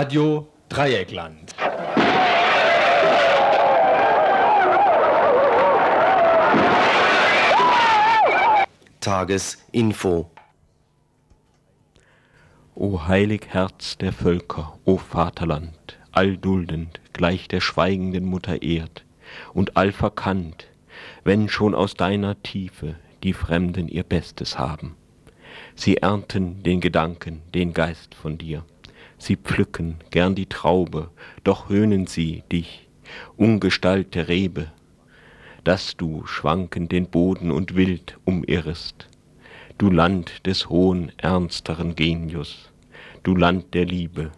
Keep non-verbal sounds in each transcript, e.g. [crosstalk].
Radio Dreieckland. Tagesinfo. O heilig Herz der Völker, o Vaterland, allduldend, gleich der schweigenden Mutter Erd, und allverkannt, wenn schon aus deiner Tiefe die Fremden ihr Bestes haben. Sie ernten den Gedanken, den Geist von dir. Sie pflücken gern die Traube, doch höhnen sie dich, Ungestalt der Rebe, dass du schwankend den Boden und wild umirrest. Du Land des hohen, ernsteren Genius, du Land der Liebe,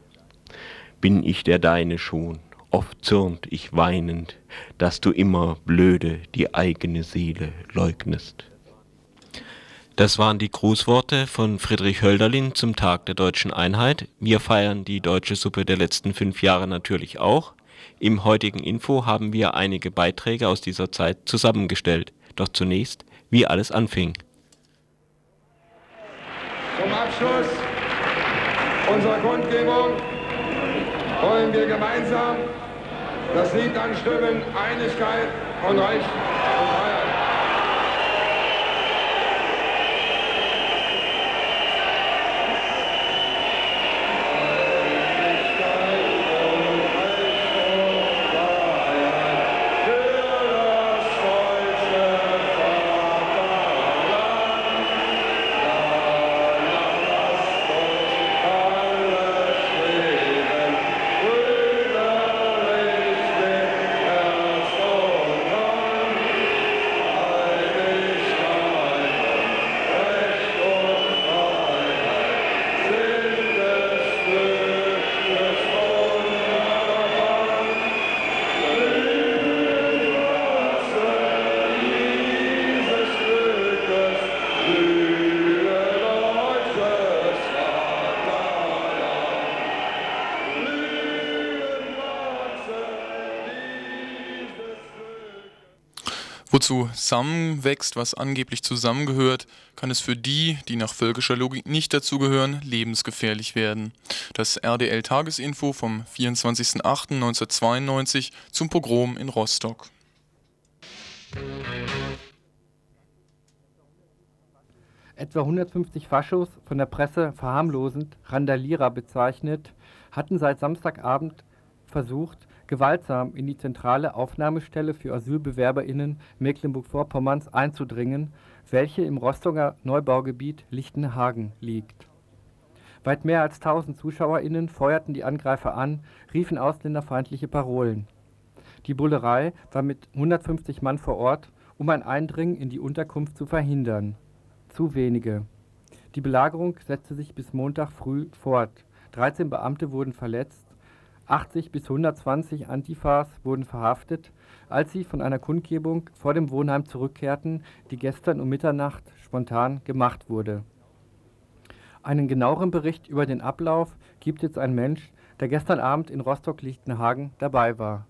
bin ich der Deine schon, oft zürnt ich weinend, dass du immer blöde die eigene Seele leugnest. Das waren die Grußworte von Friedrich Hölderlin zum Tag der deutschen Einheit. Wir feiern die deutsche Suppe der letzten fünf Jahre natürlich auch. Im heutigen Info haben wir einige Beiträge aus dieser Zeit zusammengestellt. Doch zunächst, wie alles anfing. Zum Abschluss unserer Kundgebung wollen wir gemeinsam das Lied anstimmen, Einigkeit und Recht Zusammenwächst, was angeblich zusammengehört, kann es für die, die nach völkischer Logik nicht dazugehören, lebensgefährlich werden. Das RDL-Tagesinfo vom 24.08.1992 zum Pogrom in Rostock. Etwa 150 Faschos, von der Presse verharmlosend Randalierer bezeichnet, hatten seit Samstagabend versucht, gewaltsam in die zentrale Aufnahmestelle für AsylbewerberInnen Mecklenburg-Vorpommerns einzudringen, welche im Rostocker Neubaugebiet Lichtenhagen liegt. Weit mehr als 1000 ZuschauerInnen feuerten die Angreifer an, riefen ausländerfeindliche Parolen. Die Bullerei war mit 150 Mann vor Ort, um ein Eindringen in die Unterkunft zu verhindern. Zu wenige. Die Belagerung setzte sich bis Montag früh fort. 13 Beamte wurden verletzt, 80 bis 120 Antifas wurden verhaftet, als sie von einer Kundgebung vor dem Wohnheim zurückkehrten, die gestern um Mitternacht spontan gemacht wurde. Einen genaueren Bericht über den Ablauf gibt jetzt ein Mensch, der gestern Abend in Rostock-Lichtenhagen dabei war.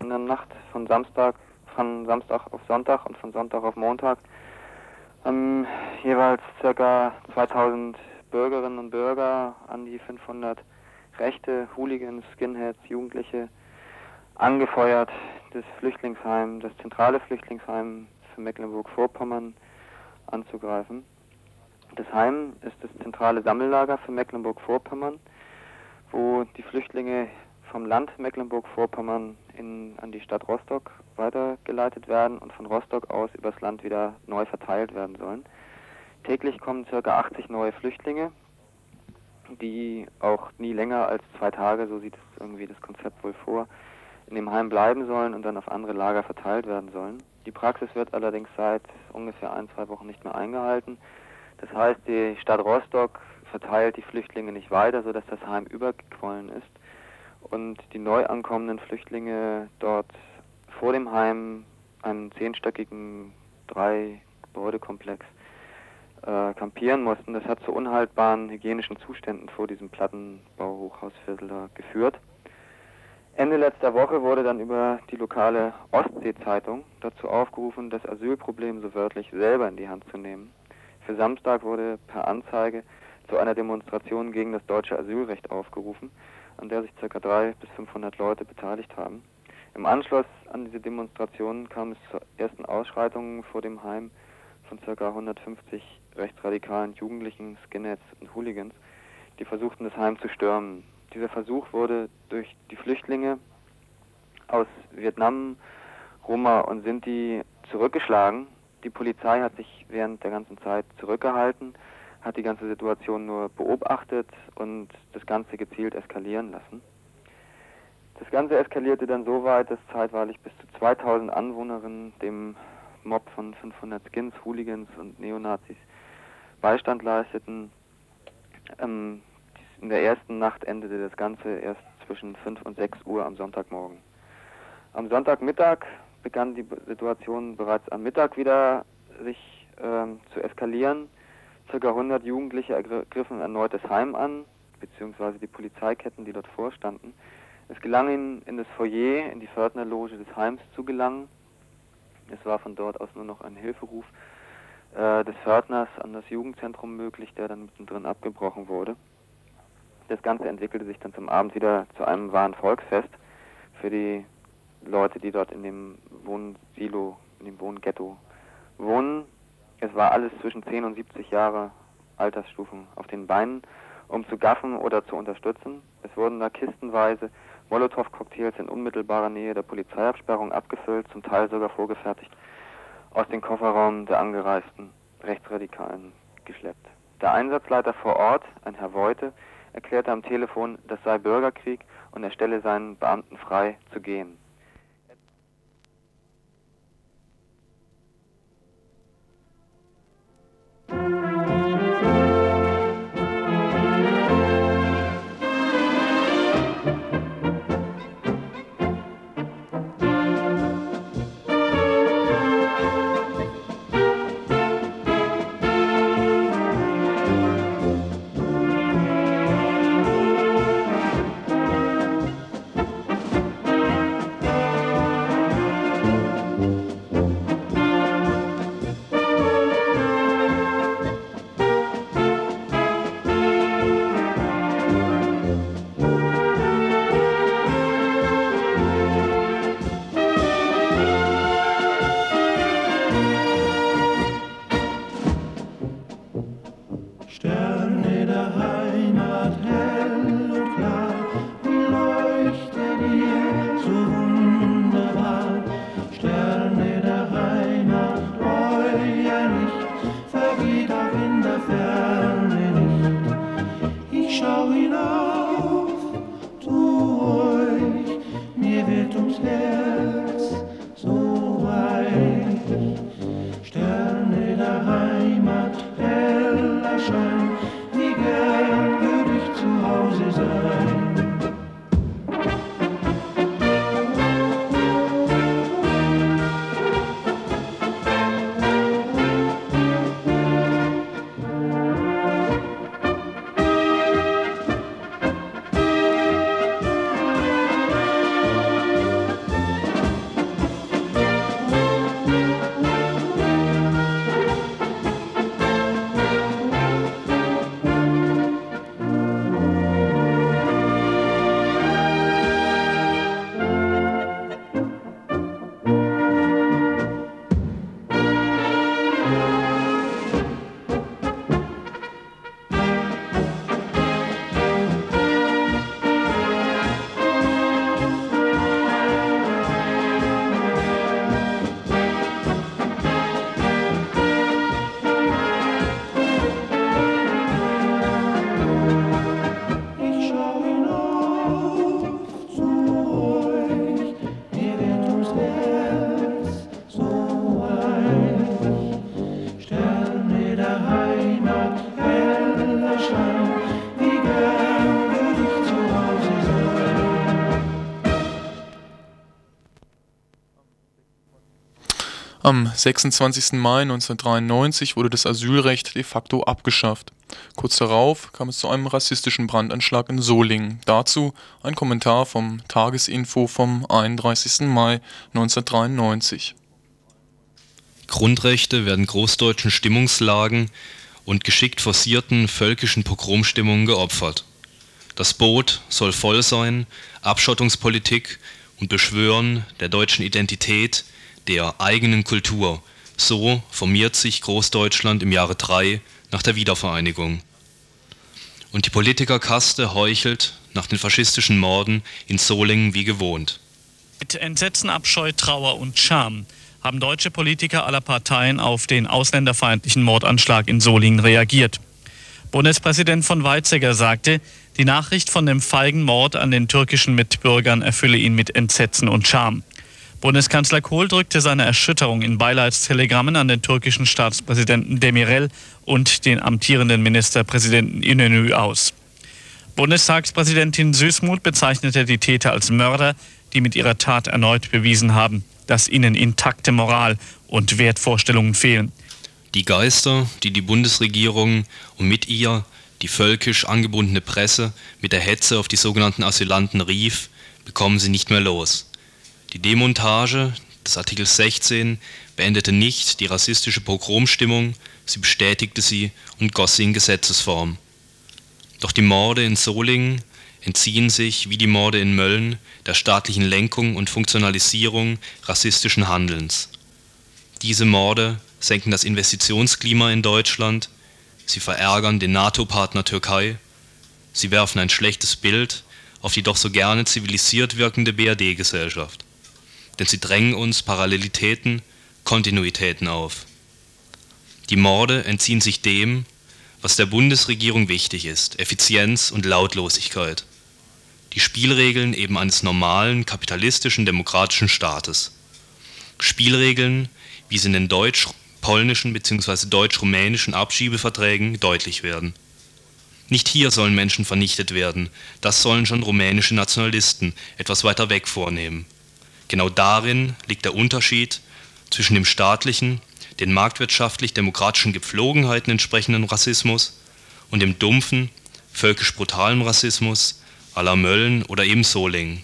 In der Nacht von Samstag, von Samstag auf Sonntag und von Sonntag auf Montag haben jeweils ca. 2000 Bürgerinnen und Bürger, an die 500 rechte Hooligans, Skinheads, Jugendliche angefeuert, das Flüchtlingsheim, das zentrale Flüchtlingsheim für Mecklenburg-Vorpommern anzugreifen. Das Heim ist das zentrale Sammellager für Mecklenburg-Vorpommern, wo die Flüchtlinge vom Land Mecklenburg-Vorpommern an die Stadt Rostock weitergeleitet werden und von Rostock aus übers Land wieder neu verteilt werden sollen. Täglich kommen ca. 80 neue Flüchtlinge, die auch nie länger als zwei Tage, so sieht es irgendwie das Konzept wohl vor, in dem Heim bleiben sollen und dann auf andere Lager verteilt werden sollen. Die Praxis wird allerdings seit ungefähr ein, zwei Wochen nicht mehr eingehalten. Das heißt, die Stadt Rostock verteilt die Flüchtlinge nicht weiter, sodass das Heim übergequollen ist und die neu ankommenden Flüchtlinge dort vor dem Heim einen zehnstöckigen drei Gebäudekomplex äh, kampieren mussten. Das hat zu unhaltbaren hygienischen Zuständen vor diesem Plattenbauhochhausviertel geführt. Ende letzter Woche wurde dann über die lokale Ostsee-Zeitung dazu aufgerufen, das Asylproblem so wörtlich selber in die Hand zu nehmen. Für Samstag wurde per Anzeige zu einer Demonstration gegen das deutsche Asylrecht aufgerufen, an der sich ca. 300 bis 500 Leute beteiligt haben. Im Anschluss an diese Demonstration kam es zu ersten Ausschreitungen vor dem Heim von ca. 150 rechtsradikalen Jugendlichen, Skinheads und Hooligans, die versuchten, das Heim zu stürmen. Dieser Versuch wurde durch die Flüchtlinge aus Vietnam, Roma und Sinti zurückgeschlagen. Die Polizei hat sich während der ganzen Zeit zurückgehalten, hat die ganze Situation nur beobachtet und das Ganze gezielt eskalieren lassen. Das Ganze eskalierte dann so weit, dass zeitweilig bis zu 2000 Anwohnerinnen dem Mob von 500 Skins, Hooligans und Neonazis Beistand leisteten. Ähm, in der ersten Nacht endete das Ganze erst zwischen 5 und 6 Uhr am Sonntagmorgen. Am Sonntagmittag begann die Situation bereits am Mittag wieder sich ähm, zu eskalieren. Circa 100 Jugendliche ergriffen erneut das Heim an, beziehungsweise die Polizeiketten, die dort vorstanden. Es gelang ihnen, in das Foyer, in die Pförtnerloge des Heims zu gelangen. Es war von dort aus nur noch ein Hilferuf äh, des Pförtners an das Jugendzentrum möglich, der dann mittendrin abgebrochen wurde. Das Ganze entwickelte sich dann zum Abend wieder zu einem wahren Volksfest für die Leute, die dort in dem Wohnsilo, in dem Wohnghetto wohnen. Es war alles zwischen 10 und 70 Jahre Altersstufen auf den Beinen, um zu gaffen oder zu unterstützen. Es wurden da kistenweise Molotow-Cocktails in unmittelbarer Nähe der Polizeiabsperrung abgefüllt, zum Teil sogar vorgefertigt, aus dem Kofferraum der angereisten Rechtsradikalen geschleppt. Der Einsatzleiter vor Ort, ein Herr Voite, erklärte am Telefon, das sei Bürgerkrieg und er stelle seinen Beamten frei zu gehen. Am 26. Mai 1993 wurde das Asylrecht de facto abgeschafft. Kurz darauf kam es zu einem rassistischen Brandanschlag in Solingen. Dazu ein Kommentar vom Tagesinfo vom 31. Mai 1993. Grundrechte werden großdeutschen Stimmungslagen und geschickt forcierten völkischen Pogromstimmungen geopfert. Das Boot soll voll sein, Abschottungspolitik und Beschwören der deutschen Identität, der eigenen Kultur. So formiert sich Großdeutschland im Jahre 3 nach der Wiedervereinigung. Und die Politikerkaste heuchelt nach den faschistischen Morden in Solingen wie gewohnt. Mit Entsetzen, Abscheu, Trauer und Scham haben deutsche Politiker aller Parteien auf den ausländerfeindlichen Mordanschlag in Solingen reagiert. Bundespräsident von Weizsäcker sagte, die Nachricht von dem feigen Mord an den türkischen Mitbürgern erfülle ihn mit Entsetzen und Scham. Bundeskanzler Kohl drückte seine Erschütterung in Beileidstelegrammen an den türkischen Staatspräsidenten Demirel und den amtierenden Ministerpräsidenten Inönü aus. Bundestagspräsidentin Süßmuth bezeichnete die Täter als Mörder, die mit ihrer Tat erneut bewiesen haben, dass ihnen intakte Moral und Wertvorstellungen fehlen. Die Geister, die die Bundesregierung und mit ihr die völkisch angebundene Presse mit der Hetze auf die sogenannten Asylanten rief, bekommen sie nicht mehr los. Die Demontage des Artikel 16 beendete nicht die rassistische Pogromstimmung, sie bestätigte sie und goss sie in Gesetzesform. Doch die Morde in Solingen entziehen sich, wie die Morde in Mölln, der staatlichen Lenkung und Funktionalisierung rassistischen Handelns. Diese Morde senken das Investitionsklima in Deutschland, sie verärgern den NATO-Partner Türkei, sie werfen ein schlechtes Bild auf die doch so gerne zivilisiert wirkende BRD-Gesellschaft. Denn sie drängen uns Parallelitäten, Kontinuitäten auf. Die Morde entziehen sich dem, was der Bundesregierung wichtig ist, Effizienz und Lautlosigkeit. Die Spielregeln eben eines normalen, kapitalistischen, demokratischen Staates. Spielregeln, wie sie in den deutsch-polnischen bzw. deutsch-rumänischen Abschiebeverträgen deutlich werden. Nicht hier sollen Menschen vernichtet werden, das sollen schon rumänische Nationalisten etwas weiter weg vornehmen. Genau darin liegt der Unterschied zwischen dem staatlichen den marktwirtschaftlich-demokratischen Gepflogenheiten entsprechenden Rassismus und dem dumpfen, völkisch brutalen Rassismus à la Mölln oder eben Solingen.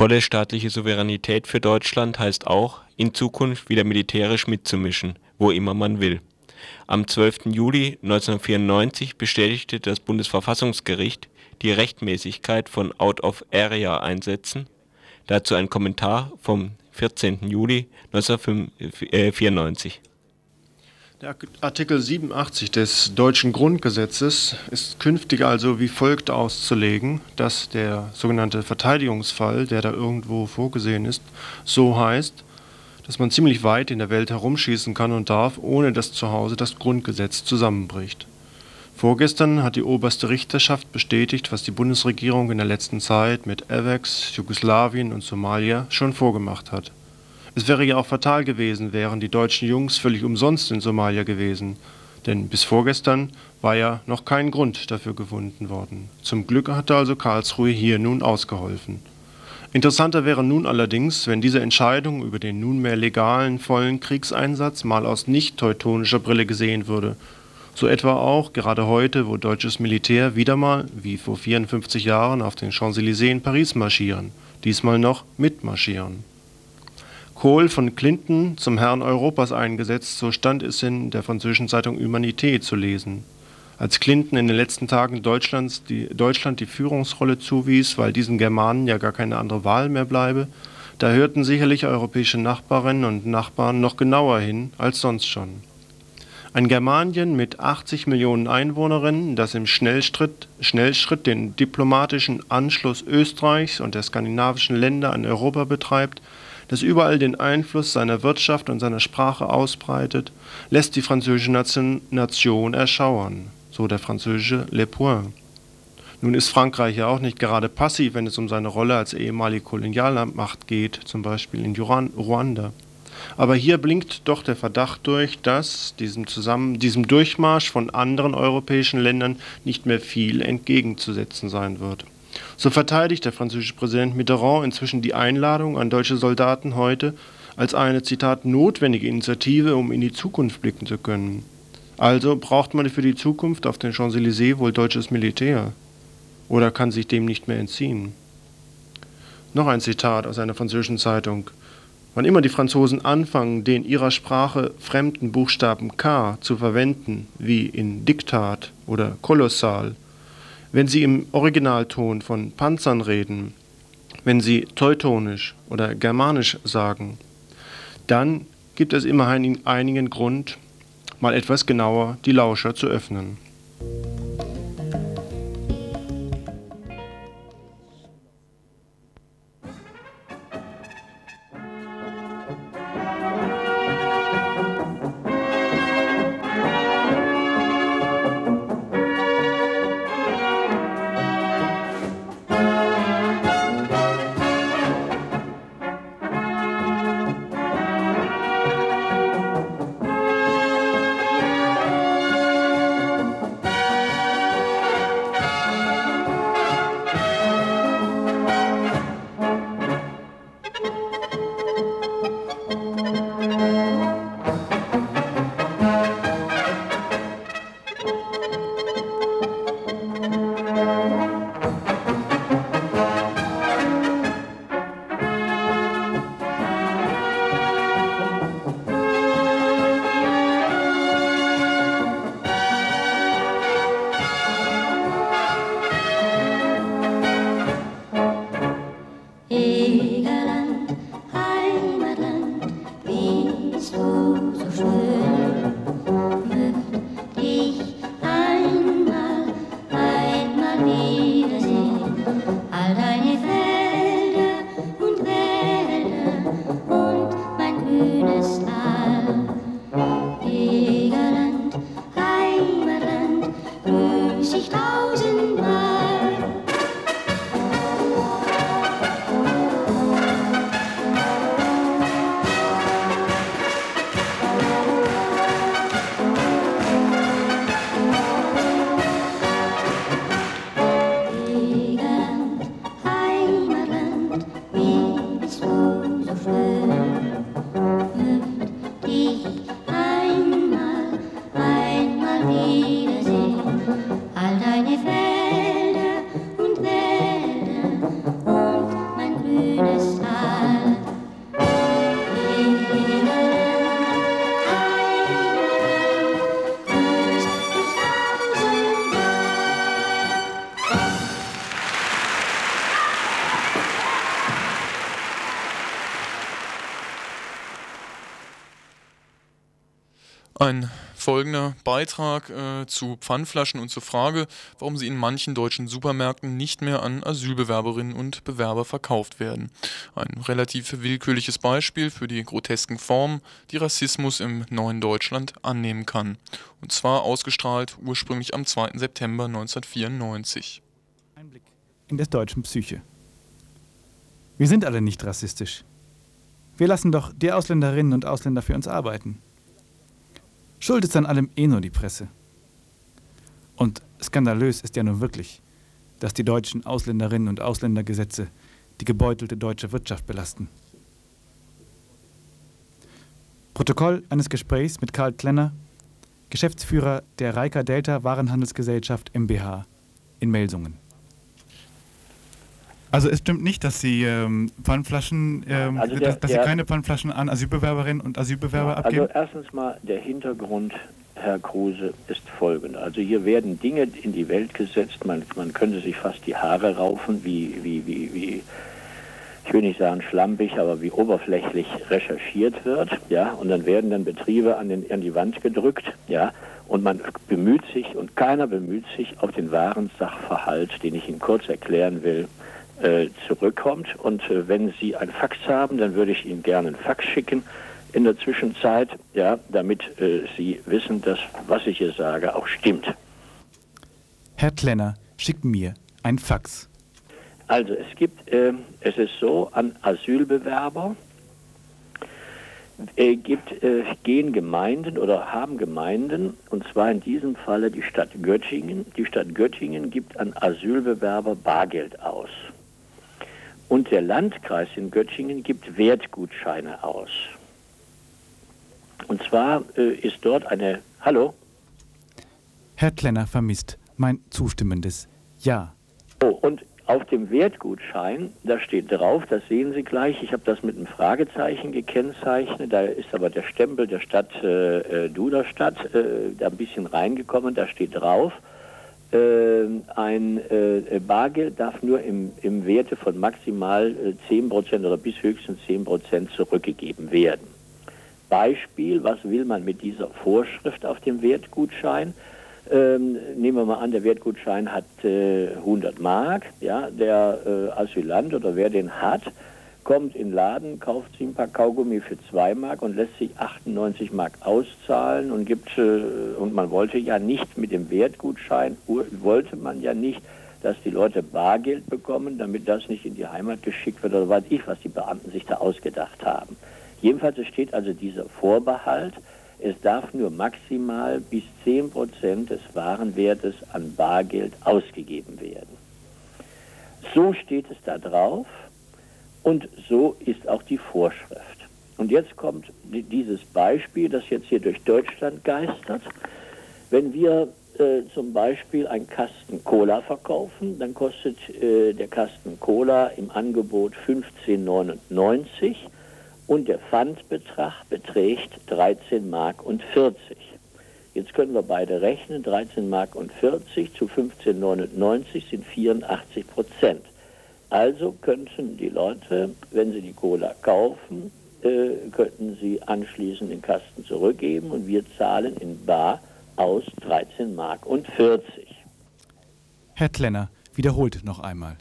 Volle staatliche Souveränität für Deutschland heißt auch, in Zukunft wieder militärisch mitzumischen, wo immer man will. Am 12. Juli 1994 bestätigte das Bundesverfassungsgericht die Rechtmäßigkeit von Out-of-Area-Einsätzen, dazu ein Kommentar vom 14. Juli 1994 der Artikel 87 des deutschen Grundgesetzes ist künftig also wie folgt auszulegen, dass der sogenannte Verteidigungsfall, der da irgendwo vorgesehen ist, so heißt, dass man ziemlich weit in der Welt herumschießen kann und darf, ohne dass zu Hause das Grundgesetz zusammenbricht. Vorgestern hat die oberste Richterschaft bestätigt, was die Bundesregierung in der letzten Zeit mit AVEX, Jugoslawien und Somalia schon vorgemacht hat. Es wäre ja auch fatal gewesen, wären die deutschen Jungs völlig umsonst in Somalia gewesen. Denn bis vorgestern war ja noch kein Grund dafür gefunden worden. Zum Glück hatte also Karlsruhe hier nun ausgeholfen. Interessanter wäre nun allerdings, wenn diese Entscheidung über den nunmehr legalen vollen Kriegseinsatz mal aus nicht teutonischer Brille gesehen würde so etwa auch gerade heute, wo deutsches Militär wieder mal, wie vor 54 Jahren, auf den Champs-Élysées in Paris marschieren, diesmal noch mitmarschieren. Kohl von Clinton zum Herrn Europas eingesetzt, so stand es in der französischen Zeitung Humanité zu lesen. Als Clinton in den letzten Tagen Deutschlands die, Deutschland die Führungsrolle zuwies, weil diesen Germanen ja gar keine andere Wahl mehr bleibe, da hörten sicherlich europäische Nachbarinnen und Nachbarn noch genauer hin als sonst schon. Ein Germanien mit 80 Millionen Einwohnerinnen, das im Schnellschritt, Schnellschritt den diplomatischen Anschluss Österreichs und der skandinavischen Länder an Europa betreibt, das überall den Einfluss seiner Wirtschaft und seiner Sprache ausbreitet, lässt die französische Nation, erschauern, so der französische Le Point. Nun ist Frankreich ja auch nicht gerade passiv, wenn es um seine Rolle als ehemalige Kolonialmacht geht, zum Beispiel in Ruanda. Aber hier blinkt doch der Verdacht durch, dass diesem, Zusammen diesem Durchmarsch von anderen europäischen Ländern nicht mehr viel entgegenzusetzen sein wird. So verteidigt der französische Präsident Mitterrand inzwischen die Einladung an deutsche Soldaten heute als eine, Zitat, notwendige Initiative, um in die Zukunft blicken zu können. Also braucht man für die Zukunft auf den Champs-Élysées wohl deutsches Militär. Oder kann sich dem nicht mehr entziehen. Noch ein Zitat aus einer französischen Zeitung. Wann immer die Franzosen anfangen, den ihrer Sprache fremden Buchstaben K zu verwenden, wie in Diktat oder Kolossal, wenn sie im Originalton von Panzern reden, wenn sie teutonisch oder germanisch sagen, dann gibt es immerhin einigen Grund, mal etwas genauer die Lauscher zu öffnen. Beitrag äh, zu Pfandflaschen und zur Frage, warum sie in manchen deutschen Supermärkten nicht mehr an Asylbewerberinnen und Bewerber verkauft werden. Ein relativ willkürliches Beispiel für die grotesken Formen, die Rassismus im neuen Deutschland annehmen kann. Und zwar ausgestrahlt ursprünglich am 2. September 1994. Einblick in des deutschen Psyche. Wir sind alle nicht rassistisch. Wir lassen doch die Ausländerinnen und Ausländer für uns arbeiten. Schuld ist an allem eh nur die Presse. Und skandalös ist ja nun wirklich, dass die deutschen Ausländerinnen und Ausländergesetze die gebeutelte deutsche Wirtschaft belasten. Protokoll eines Gesprächs mit Karl Klenner, Geschäftsführer der Reika Delta Warenhandelsgesellschaft MBH in Melsungen. Also es stimmt nicht, dass Sie ähm, Pfandflaschen, ähm, Also der- dass, dass Sie der- keine Pfandflaschen an Asylbewerberinnen und Asylbewerber abgeben? Also erstens mal der Hintergrund, Herr Kruse, ist folgender. Also hier werden Dinge in die Welt gesetzt, man, man könnte sich fast die Haare raufen, wie, wie, wie, wie, ich will nicht sagen schlampig, aber wie oberflächlich recherchiert wird, ja, und dann werden dann Betriebe an, den, an die Wand gedrückt, ja, und man bemüht sich und keiner bemüht sich auf den wahren Sachverhalt, den ich Ihnen kurz erklären will, zurückkommt. Und äh, wenn Sie ein Fax haben, dann würde ich Ihnen gerne ein Fax schicken in der Zwischenzeit, ja, damit äh, Sie wissen, dass was ich hier sage auch stimmt. Herr Klenner schickt mir ein Fax. Also es gibt, äh, es ist so, an Asylbewerber äh, gibt, äh, gehen Gemeinden oder haben Gemeinden, und zwar in diesem Falle die Stadt Göttingen. Die Stadt Göttingen gibt an Asylbewerber Bargeld aus. Und der Landkreis in Göttingen gibt Wertgutscheine aus. Und zwar äh, ist dort eine, hallo? Herr Klenner vermisst mein zustimmendes Ja. Oh, und auf dem Wertgutschein, da steht drauf, das sehen Sie gleich, ich habe das mit einem Fragezeichen gekennzeichnet, da ist aber der Stempel der Stadt äh, äh, Duderstadt äh, da ein bisschen reingekommen, da steht drauf, ein äh, Bargeld darf nur im, im Werte von maximal äh, 10% oder bis höchstens 10% zurückgegeben werden. Beispiel, was will man mit dieser Vorschrift auf dem Wertgutschein? Ähm, nehmen wir mal an, der Wertgutschein hat äh, 100 Mark. Ja, der äh, Asylant oder wer den hat, kommt in den Laden, kauft sich ein paar Kaugummi für 2 Mark und lässt sich 98 Mark auszahlen und gibt und man wollte ja nicht mit dem Wertgutschein wollte man ja nicht, dass die Leute Bargeld bekommen, damit das nicht in die Heimat geschickt wird oder weiß ich, was die Beamten sich da ausgedacht haben. Jedenfalls steht also dieser Vorbehalt, es darf nur maximal bis 10% des Warenwertes an Bargeld ausgegeben werden. So steht es da drauf und so ist auch die Vorschrift. Und jetzt kommt di- dieses Beispiel, das jetzt hier durch Deutschland geistert. Wenn wir äh, zum Beispiel einen Kasten Cola verkaufen, dann kostet äh, der Kasten Cola im Angebot 15,99 und der Pfandbetrag beträgt 13 Mark und 40. Jetzt können wir beide rechnen, 13 Mark und 40 zu 15,99 sind 84 Prozent. Also könnten die Leute, wenn sie die Cola kaufen, äh, könnten sie anschließend den Kasten zurückgeben und wir zahlen in Bar aus 13 Mark und 40. Herr Klenner wiederholt noch einmal.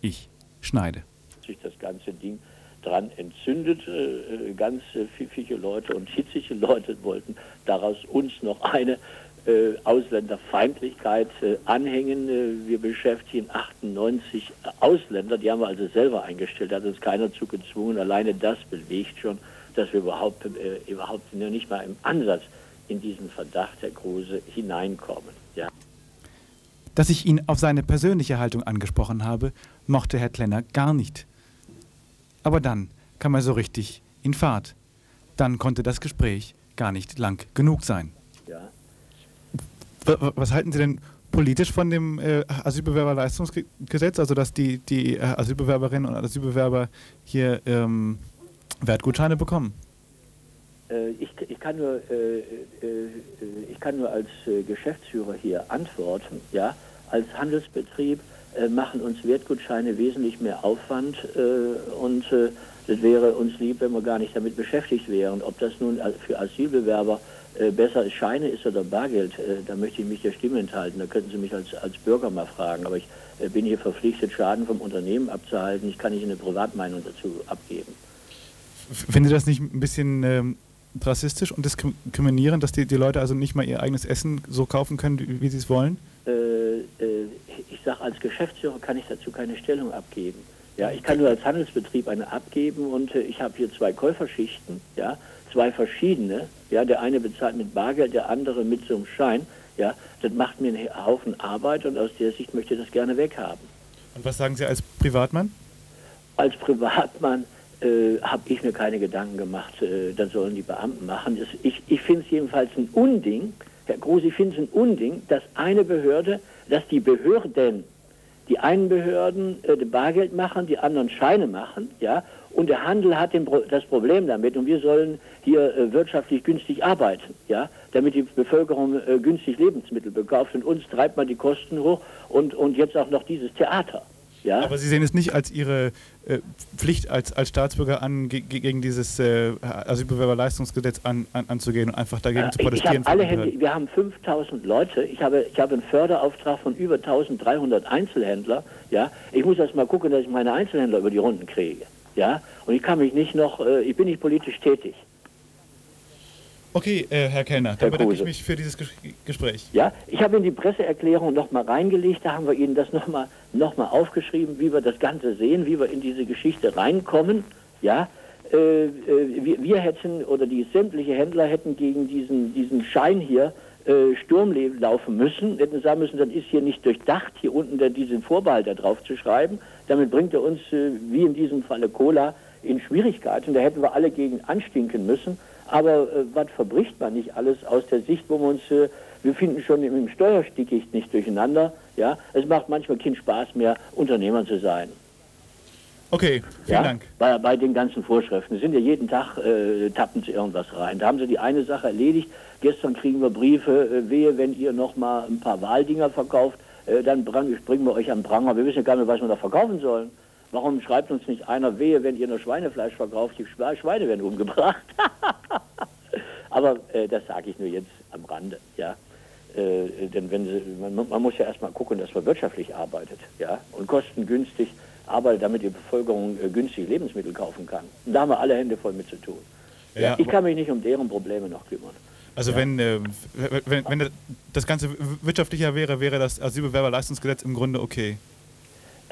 Ich schneide. sich das ganze Ding dran entzündet. Äh, äh, ganz pfiffige Leute und hitzige Leute wollten daraus uns noch eine äh, Ausländerfeindlichkeit äh, anhängen. Äh, wir beschäftigen 98 Ausländer, die haben wir also selber eingestellt, da hat uns keiner zu gezwungen. Alleine das belegt schon, dass wir überhaupt, äh, überhaupt nur nicht mal im Ansatz in diesen Verdacht, Herr Kruse, hineinkommen. Ja. Dass ich ihn auf seine persönliche Haltung angesprochen habe, mochte Herr Klenner gar nicht. Aber dann kam er so richtig in Fahrt. Dann konnte das Gespräch gar nicht lang genug sein. Ja. Was halten Sie denn politisch von dem äh, Asylbewerberleistungsgesetz, also dass die, die äh, Asylbewerberinnen und Asylbewerber hier ähm, Wertgutscheine bekommen? Äh, Ich, ich, kann nur, äh, äh, äh, ich kann nur als Geschäftsführer hier antworten. Ja? Als Handelsbetrieb äh, machen uns Wertgutscheine wesentlich mehr Aufwand und es wäre uns lieb, wenn wir gar nicht damit beschäftigt wären. Ob das nun für Asylbewerber besser ist Scheine ist oder Bargeld, äh, da möchte ich mich der Stimme enthalten. Da könnten Sie mich als, als Bürger mal fragen. Aber ich äh, bin hier verpflichtet, Schaden vom Unternehmen abzuhalten. Ich kann nicht eine Privatmeinung dazu abgeben. Finden Sie das nicht ein bisschen ähm, rassistisch und diskriminierend, dass die, die Leute also nicht mal ihr eigenes Essen so kaufen können, wie, wie sie es wollen? Äh, äh, ich sage, als Geschäftsführer kann ich dazu keine Stellung abgeben. Ja, ich kann nur als Handelsbetrieb eine abgeben und äh, ich habe hier zwei Käuferschichten, ja, zwei verschiedene. Ja, der eine bezahlt mit Bargeld, der andere mit so einem Schein. Ja, das macht mir einen Haufen Arbeit und aus der Sicht möchte ich das gerne weghaben. Und was sagen Sie als Privatmann? Als Privatmann äh, habe ich mir keine Gedanken gemacht, äh, das sollen die Beamten machen. Das, ich ich finde es jedenfalls ein Unding, Herr Groß, ich finde es ein Unding, dass eine Behörde, dass die Behörden, die einen Behörden äh, Bargeld machen, die anderen Scheine machen, ja, und der Handel hat den, das Problem damit und wir sollen hier äh, wirtschaftlich günstig arbeiten, ja, damit die Bevölkerung äh, günstig Lebensmittel bekauft und uns treibt man die Kosten hoch und, und jetzt auch noch dieses Theater. Ja? Aber Sie sehen es nicht als Ihre äh, Pflicht als, als Staatsbürger an, ge gegen dieses äh, Asylbewerberleistungsgesetz an, an, anzugehen und einfach dagegen äh, zu protestieren? Ich alle Hände, wir haben 5000 Leute. Ich habe, ich habe einen Förderauftrag von über 1300 Einzelhändler. Ja? Ich muss erst mal gucken, dass ich meine Einzelhändler über die Runden kriege. Ja? Und ich kann mich nicht noch, äh, ich bin nicht politisch tätig. Okay, äh, Herr Kellner, dann bedanke ich mich für dieses Ges Gespräch. Ja, ich habe in die Presseerklärung nochmal reingelegt, da haben wir Ihnen das nochmal noch mal aufgeschrieben, wie wir das Ganze sehen, wie wir in diese Geschichte reinkommen. Ja, äh, äh, wir, wir, hätten, oder die sämtliche Händler hätten gegen diesen, diesen Schein hier äh, Sturm laufen müssen, hätten sagen müssen, das ist hier nicht durchdacht, hier unten der, diesen Vorbehalt da drauf zu schreiben. Damit bringt er uns, äh, wie in diesem Falle Cola, in Schwierigkeiten. Da hätten wir alle gegen anstinken müssen. Aber äh, was verbricht man nicht alles aus der Sicht, wo wir uns, äh, wir finden schon im, im Steuerstickicht nicht durcheinander. Ja, es macht manchmal keinen Spaß mehr, Unternehmer zu sein. Okay, vielen ja? Dank. Bei, bei den ganzen Vorschriften. Sind ja jeden Tag, äh, tappen sie irgendwas rein. Da haben sie die eine Sache erledigt. Gestern kriegen wir Briefe, äh, wehe, wenn ihr noch mal ein paar Wahldinger verkauft, äh, dann bringen wir euch an Pranger. Wir wissen ja gar nicht, was wir da verkaufen sollen. Warum schreibt uns nicht einer wehe, wenn ihr nur Schweinefleisch verkauft, die Schweine werden umgebracht? [laughs] Aber äh, das sage ich nur jetzt am Rande, ja. Äh, denn wenn sie, man, man, muss ja erstmal gucken, dass man wirtschaftlich arbeitet, ja, und kostengünstig arbeitet, damit die Bevölkerung äh, günstig Lebensmittel kaufen kann. Und da haben wir alle Hände voll mit zu tun. Ja, ja ich kann mich nicht um deren Probleme noch kümmern. Also ja. wenn, äh, wenn, wenn das Ganze wirtschaftlicher wäre, wäre das Asylbewerberleistungsgesetz im Grunde okay.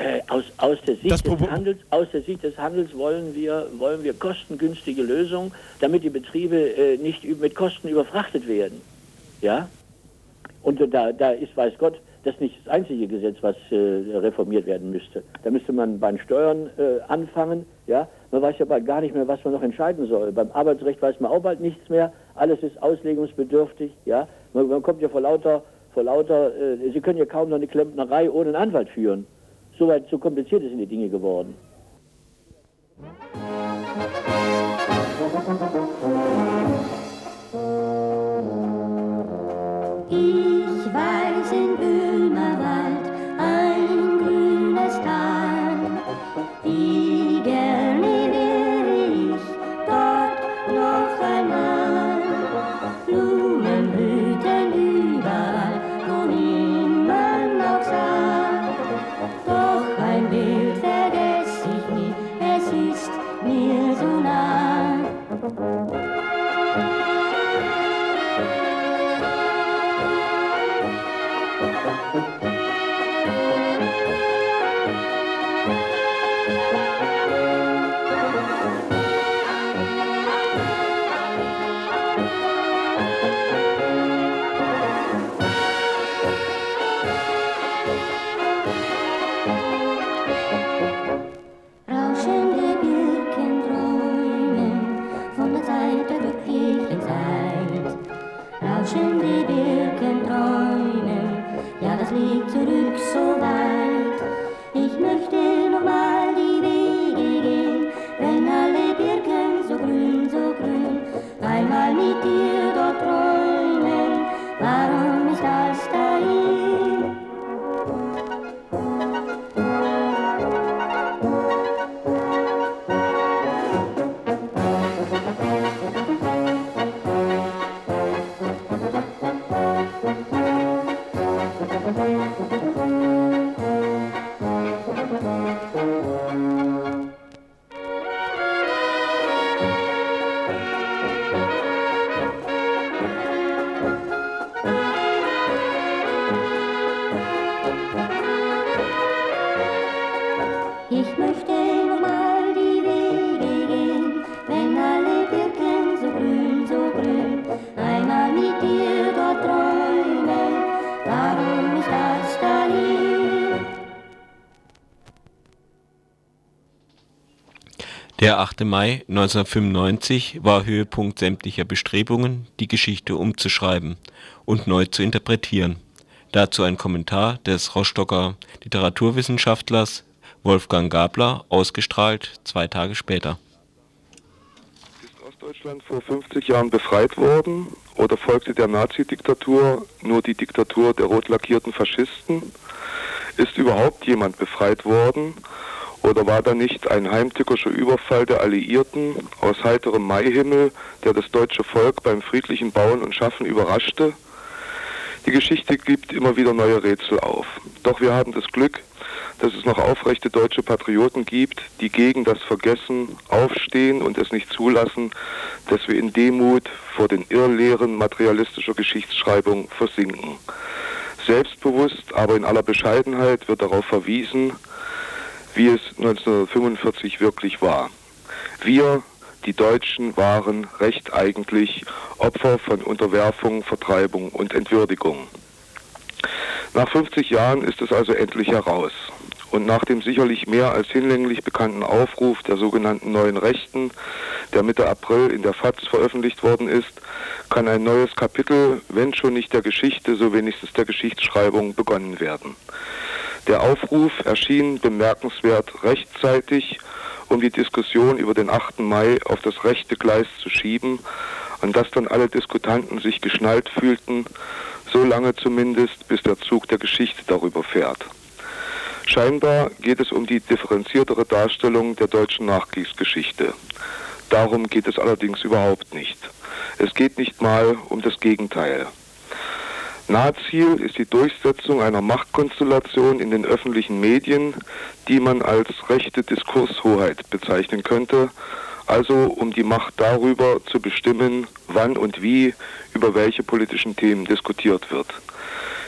Äh, aus, aus, der Sicht des Handels, aus der Sicht des Handels wollen wir, wollen wir kostengünstige Lösungen, damit die Betriebe äh, nicht mit Kosten überfrachtet werden. Ja? Und da, da ist, weiß Gott, das nicht das einzige Gesetz, was äh, reformiert werden müsste. Da müsste man bei den Steuern äh, anfangen. Ja? Man weiß ja bald gar nicht mehr, was man noch entscheiden soll. Beim Arbeitsrecht weiß man auch bald nichts mehr. Alles ist auslegungsbedürftig. Ja? Man, man kommt ja vor lauter, vor lauter äh, Sie können ja kaum noch eine Klempnerei ohne einen Anwalt führen. Soweit so kompliziert sind die Dinge geworden. Ich Der 8. Mai 1995 war Höhepunkt sämtlicher Bestrebungen, die Geschichte umzuschreiben und neu zu interpretieren. Dazu ein Kommentar des Rostocker Literaturwissenschaftlers Wolfgang Gabler, ausgestrahlt zwei Tage später. Ostdeutschland vor 50 Jahren befreit worden oder folgte der Nazi-Diktatur nur die Diktatur der rot lackierten Faschisten? Ist überhaupt jemand befreit worden oder war da nicht ein heimtückischer Überfall der Alliierten aus heiterem Maihimmel, der das deutsche Volk beim friedlichen Bauen und Schaffen überraschte? Die Geschichte gibt immer wieder neue Rätsel auf. Doch wir haben das Glück, dass es noch aufrechte deutsche Patrioten gibt, die gegen das Vergessen aufstehen und es nicht zulassen, dass wir in Demut vor den Irrlehren materialistischer Geschichtsschreibung versinken. Selbstbewusst, aber in aller Bescheidenheit wird darauf verwiesen, wie es 1945 wirklich war. Wir, die Deutschen, waren recht eigentlich Opfer von Unterwerfung, Vertreibung und Entwürdigung. Nach 50 Jahren ist es also endlich heraus. Und nach dem sicherlich mehr als hinlänglich bekannten Aufruf der sogenannten neuen Rechten, der Mitte April in der FAZ veröffentlicht worden ist, kann ein neues Kapitel, wenn schon nicht der Geschichte, so wenigstens der Geschichtsschreibung begonnen werden. Der Aufruf erschien bemerkenswert rechtzeitig, um die Diskussion über den 8. Mai auf das rechte Gleis zu schieben, an das dann alle Diskutanten sich geschnallt fühlten, so lange zumindest, bis der Zug der Geschichte darüber fährt. Scheinbar geht es um die differenziertere Darstellung der deutschen Nachkriegsgeschichte. Darum geht es allerdings überhaupt nicht. Es geht nicht mal um das Gegenteil. Nahziel ist die Durchsetzung einer Machtkonstellation in den öffentlichen Medien, die man als rechte Diskurshoheit bezeichnen könnte, also um die Macht darüber zu bestimmen, wann und wie über welche politischen Themen diskutiert wird.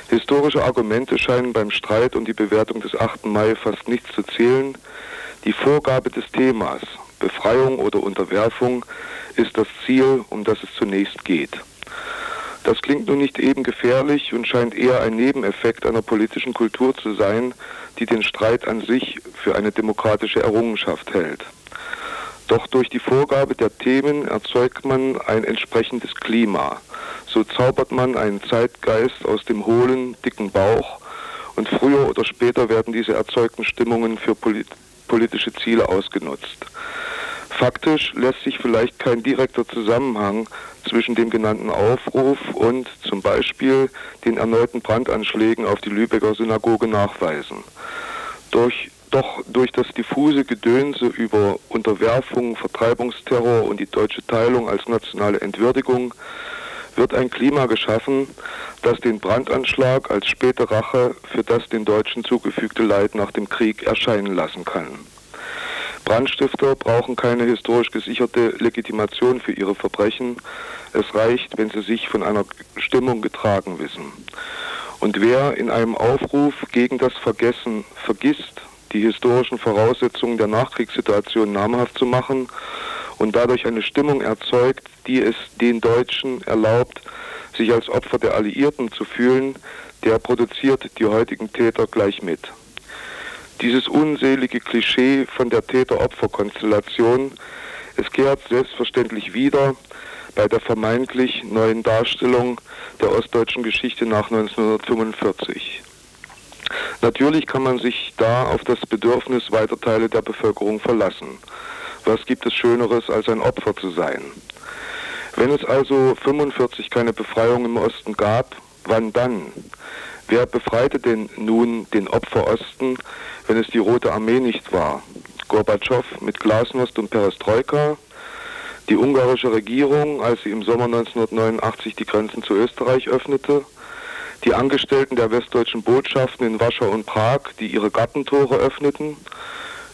Historische Argumente scheinen beim Streit um die Bewertung des 8. Mai fast nicht zu zählen. Die Vorgabe des Themas, Befreiung oder Unterwerfung, ist das Ziel, um das es zunächst geht. Das klingt nun nicht eben gefährlich und scheint eher ein Nebeneffekt einer politischen Kultur zu sein, die den Streit an sich für eine demokratische Errungenschaft hält. Doch durch die Vorgabe der Themen erzeugt man ein entsprechendes Klima. So zaubert man einen Zeitgeist aus dem hohlen, dicken Bauch und früher oder später werden diese erzeugten Stimmungen für polit politische Ziele ausgenutzt. Faktisch lässt sich vielleicht kein direkter Zusammenhang zwischen dem genannten Aufruf und zum Beispiel den erneuten Brandanschlägen auf die Lübecker Synagoge nachweisen. Durch doch durch das diffuse Gedönse über Unterwerfung, Vertreibungsterror und die deutsche Teilung als nationale Entwürdigung wird ein Klima geschaffen, das den Brandanschlag als späte Rache für das den Deutschen zugefügte Leid nach dem Krieg erscheinen lassen kann. Brandstifter brauchen keine historisch gesicherte Legitimation für ihre Verbrechen. Es reicht, wenn sie sich von einer Stimmung getragen wissen. Und wer in einem Aufruf gegen das Vergessen vergisst, die historischen Voraussetzungen der Nachkriegssituation namhaft zu machen und dadurch eine Stimmung erzeugt, die es den Deutschen erlaubt, sich als Opfer der Alliierten zu fühlen, der produziert die heutigen Täter gleich mit. Dieses unselige Klischee von der Täter-Opfer-Konstellation, es kehrt selbstverständlich wieder bei der vermeintlich neuen Darstellung der ostdeutschen Geschichte nach 1945. Natürlich kann man sich da auf das Bedürfnis weiter Teile der Bevölkerung verlassen. Was gibt es Schöneres, als ein Opfer zu sein? Wenn es also 45 keine Befreiung im Osten gab, wann dann? Wer befreite denn nun den Opferosten, wenn es die Rote Armee nicht war? Gorbatschow mit Glasnost und Perestroika? Die ungarische Regierung, als sie im Sommer 1989 die Grenzen zu Österreich öffnete? die Angestellten der westdeutschen Botschaften in Warschau und Prag, die ihre Gartentore öffneten,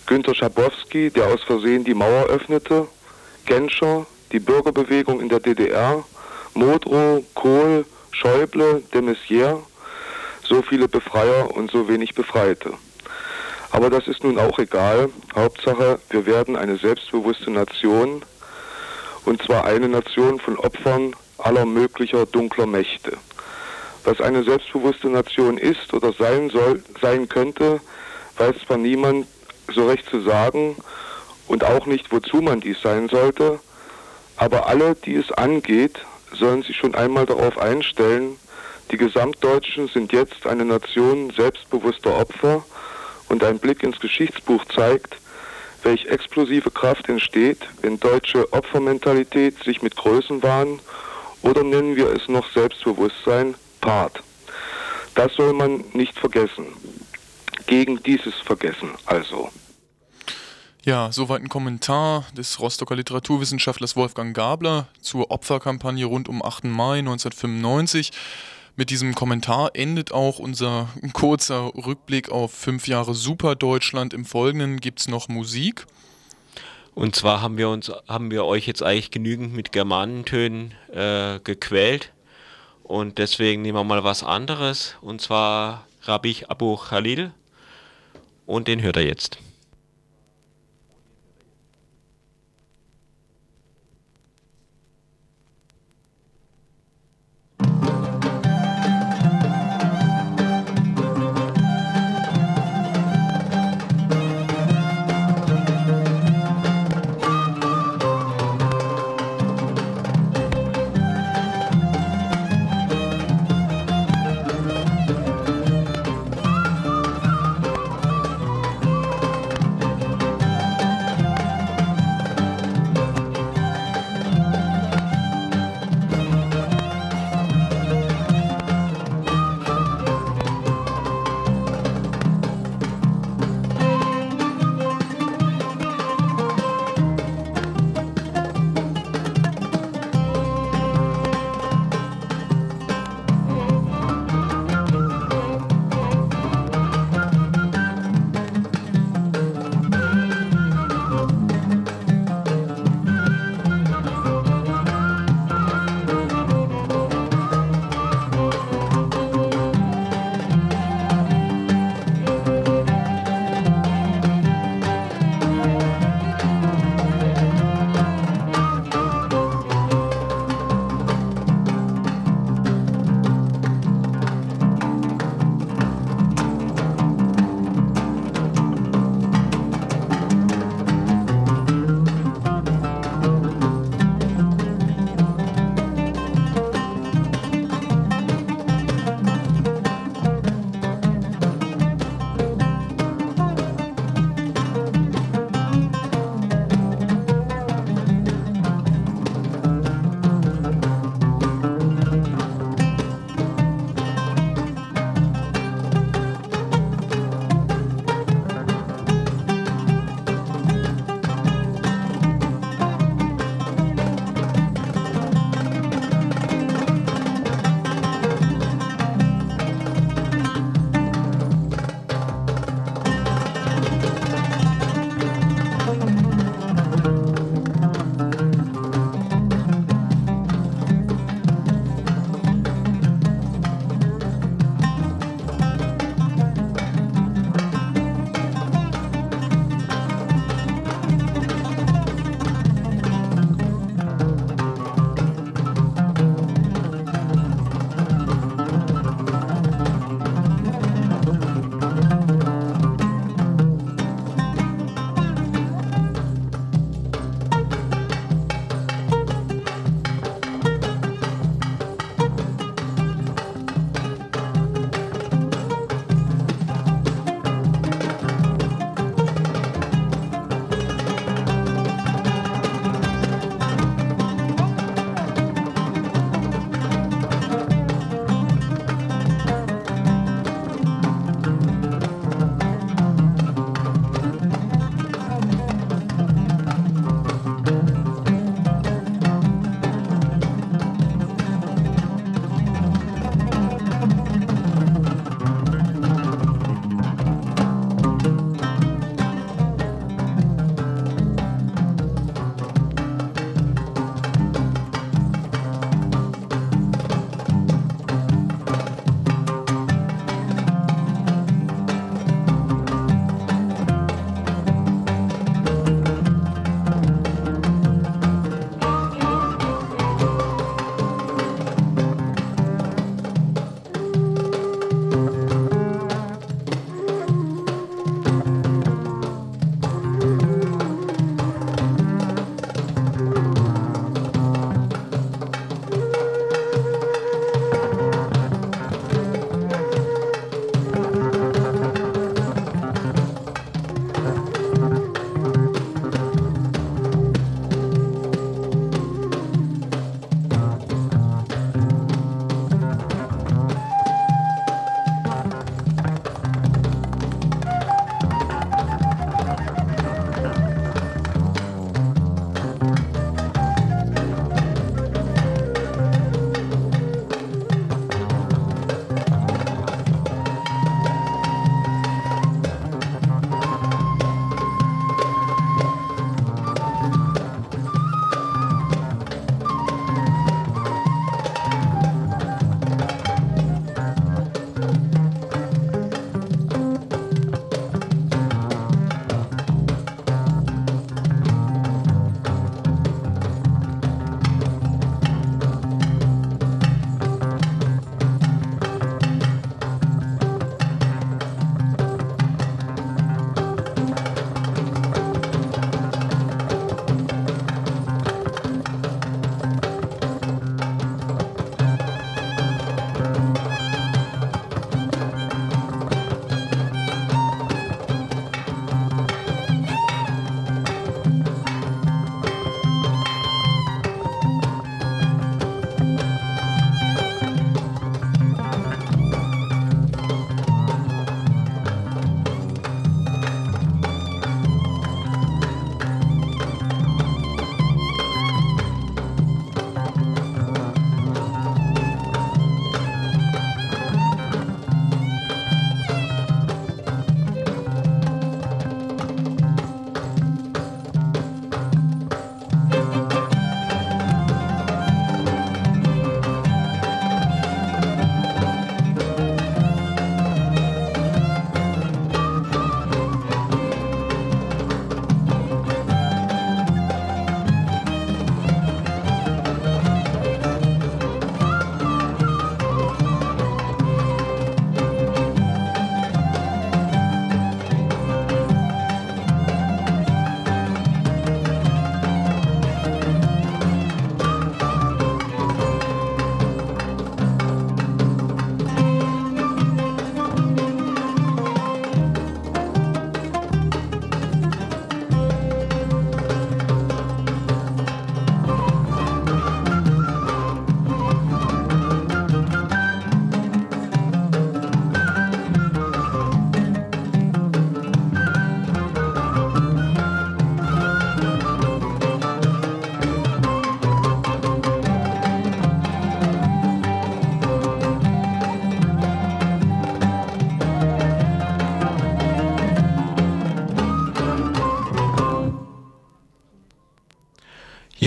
Günter Schabowski, der aus Versehen die Mauer öffnete, Genscher, die Bürgerbewegung in der DDR, Modrow, Kohl, Schäuble, de Maizière, so viele Befreier und so wenig Befreite. Aber das ist nun auch egal. Hauptsache, wir werden eine selbstbewusste Nation, und zwar eine Nation von Opfern aller möglicher dunkler Mächte. Was eine selbstbewusste Nation ist oder sein soll, sein könnte, weiß zwar niemand so recht zu sagen und auch nicht, wozu man dies sein sollte, aber alle, die es angeht, sollen sich schon einmal darauf einstellen, die Gesamtdeutschen sind jetzt eine Nation selbstbewusster Opfer und ein Blick ins Geschichtsbuch zeigt, welch explosive Kraft entsteht, wenn deutsche Opfermentalität sich mit Größenwahn oder nennen wir es noch Selbstbewusstsein paart. Das soll man nicht vergessen. Gegen dieses Vergessen also. Ja, soweit ein Kommentar des Rostocker Literaturwissenschaftlers Wolfgang Gabler zur Opferkampagne rund um 8. Mai 1995. Mit diesem Kommentar endet auch unser kurzer Rückblick auf fünf Jahre Super Deutschland. Im Folgenden gibt es noch Musik. Und zwar haben wir uns, haben wir euch jetzt eigentlich genügend mit Germanentönen äh, gequält. Und deswegen nehmen wir mal was anderes. Und zwar Rabih Abu Khalil. Und den hört er jetzt.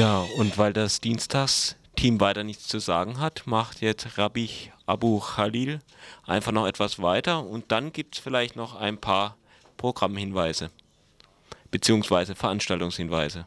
Ja, und weil das Dienstagsteam weiter nichts zu sagen hat, macht jetzt Rabbi Abu Khalil einfach noch etwas weiter und dann gibt es vielleicht noch ein paar Programmhinweise beziehungsweise Veranstaltungshinweise.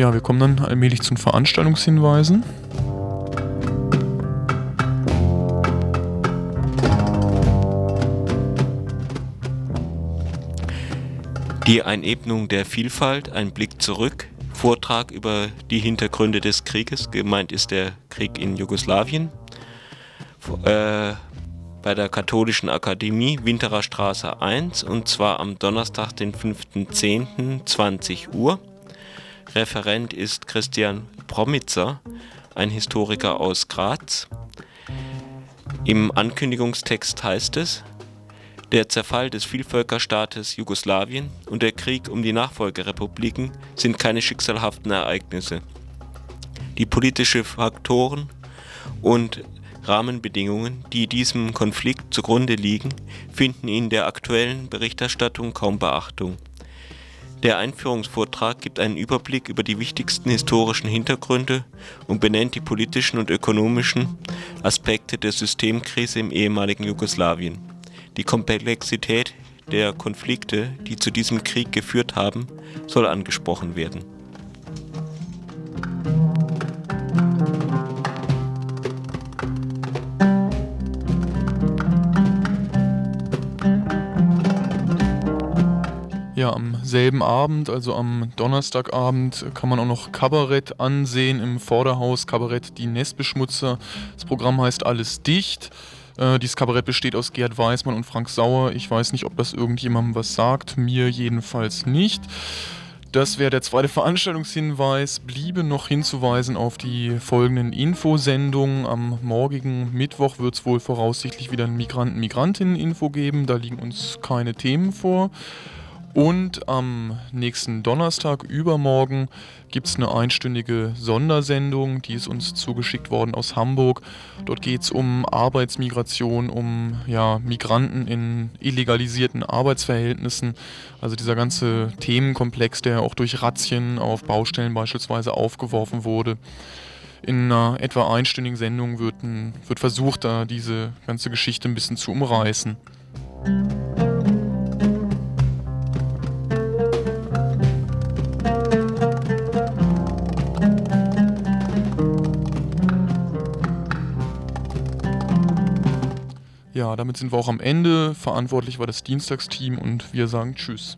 Ja, wir kommen dann allmählich zu den Veranstaltungshinweisen. Die Einebnung der Vielfalt, ein Blick zurück, Vortrag über die Hintergründe des Krieges, gemeint ist der Krieg in Jugoslawien, äh, bei der Katholischen Akademie Winterer Straße 1 und zwar am Donnerstag, den 5.10. 20 Uhr. Referent ist Christian Promitzer, ein Historiker aus Graz. Im Ankündigungstext heißt es, der Zerfall des Vielvölkerstaates Jugoslawien und der Krieg um die Nachfolgerepubliken sind keine schicksalhaften Ereignisse. Die politischen Faktoren und Rahmenbedingungen, die diesem Konflikt zugrunde liegen, finden in der aktuellen Berichterstattung kaum Beachtung. Der Einführungsvortrag gibt einen Überblick über die wichtigsten historischen Hintergründe und benennt die politischen und ökonomischen Aspekte der Systemkrise im ehemaligen Jugoslawien. Die Komplexität der Konflikte, die zu diesem Krieg geführt haben, soll angesprochen werden. Ja, am selben Abend, also am Donnerstagabend, kann man auch noch Kabarett ansehen im Vorderhaus. Kabarett Die Nestbeschmutzer. Das Programm heißt Alles dicht. Äh, dieses Kabarett besteht aus Gerd Weismann und Frank Sauer. Ich weiß nicht, ob das irgendjemandem was sagt. Mir jedenfalls nicht. Das wäre der zweite [laughs] Veranstaltungshinweis. Bliebe noch hinzuweisen auf die folgenden Infosendungen. Am morgigen Mittwoch wird es wohl voraussichtlich wieder ein Migranten-Migrantinnen-Info geben. Da liegen uns keine Themen vor. Und am nächsten Donnerstag, übermorgen, gibt es eine einstündige Sondersendung, die ist uns zugeschickt worden aus Hamburg. Dort geht es um Arbeitsmigration, um ja, Migranten in illegalisierten Arbeitsverhältnissen. Also dieser ganze Themenkomplex, der auch durch Razzien auf Baustellen beispielsweise aufgeworfen wurde. In einer etwa einstündigen Sendung wird, ein, wird versucht, da diese ganze Geschichte ein bisschen zu umreißen. Ja, damit sind wir auch am Ende. Verantwortlich war das Dienstagsteam und wir sagen Tschüss.